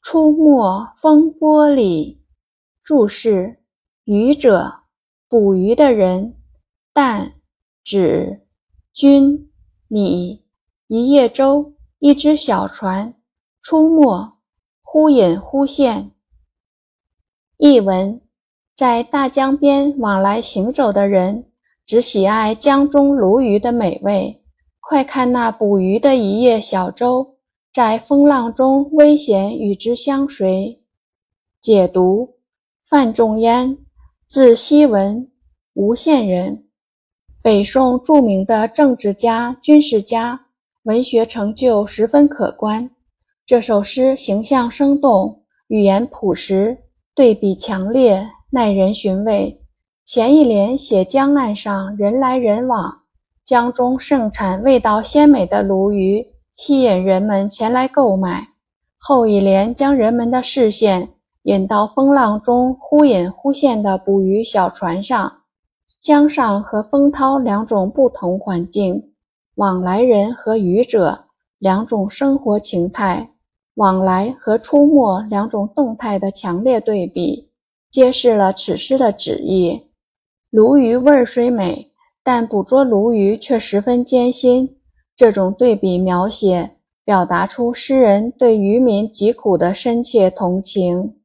出没风波里。注释：渔者，捕鱼的人；但指君你一叶舟，一只小船。出没，忽隐忽现。译文：在大江边往来行走的人，只喜爱江中鲈鱼的美味。快看那捕鱼的一叶小舟！在风浪中，危险与之相随。解读：范仲淹，字希文，吴县人，北宋著名的政治家、军事家，文学成就十分可观。这首诗形象生动，语言朴实，对比强烈，耐人寻味。前一联写江岸上人来人往，江中盛产味道鲜美的鲈鱼。吸引人们前来购买。后一联将人们的视线引到风浪中忽隐忽现的捕鱼小船上。江上和风涛两种不同环境，往来人和渔者两种生活情态，往来和出没两种动态的强烈对比，揭示了此诗的旨意。鲈鱼味虽美，但捕捉鲈鱼却十分艰辛。这种对比描写，表达出诗人对渔民疾苦的深切同情。